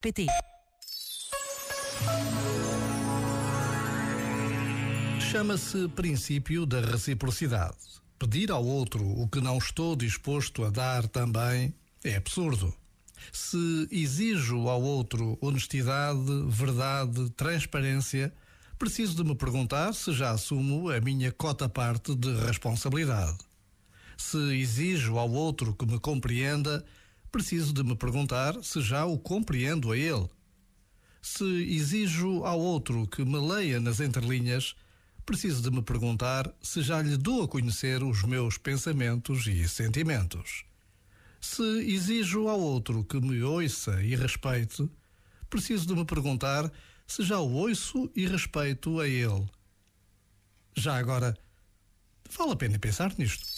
pt Chama-se princípio da reciprocidade. Pedir ao outro o que não estou disposto a dar também é absurdo. Se exijo ao outro honestidade, verdade, transparência, preciso de me perguntar se já assumo a minha cota parte de responsabilidade. Se exijo ao outro que me compreenda, preciso de me perguntar se já o compreendo a ele. Se exijo ao outro que me leia nas entrelinhas, preciso de me perguntar se já lhe dou a conhecer os meus pensamentos e sentimentos. Se exijo ao outro que me ouça e respeite, preciso de me perguntar se já o ouço e respeito a ele. Já agora, vale a pena pensar nisto.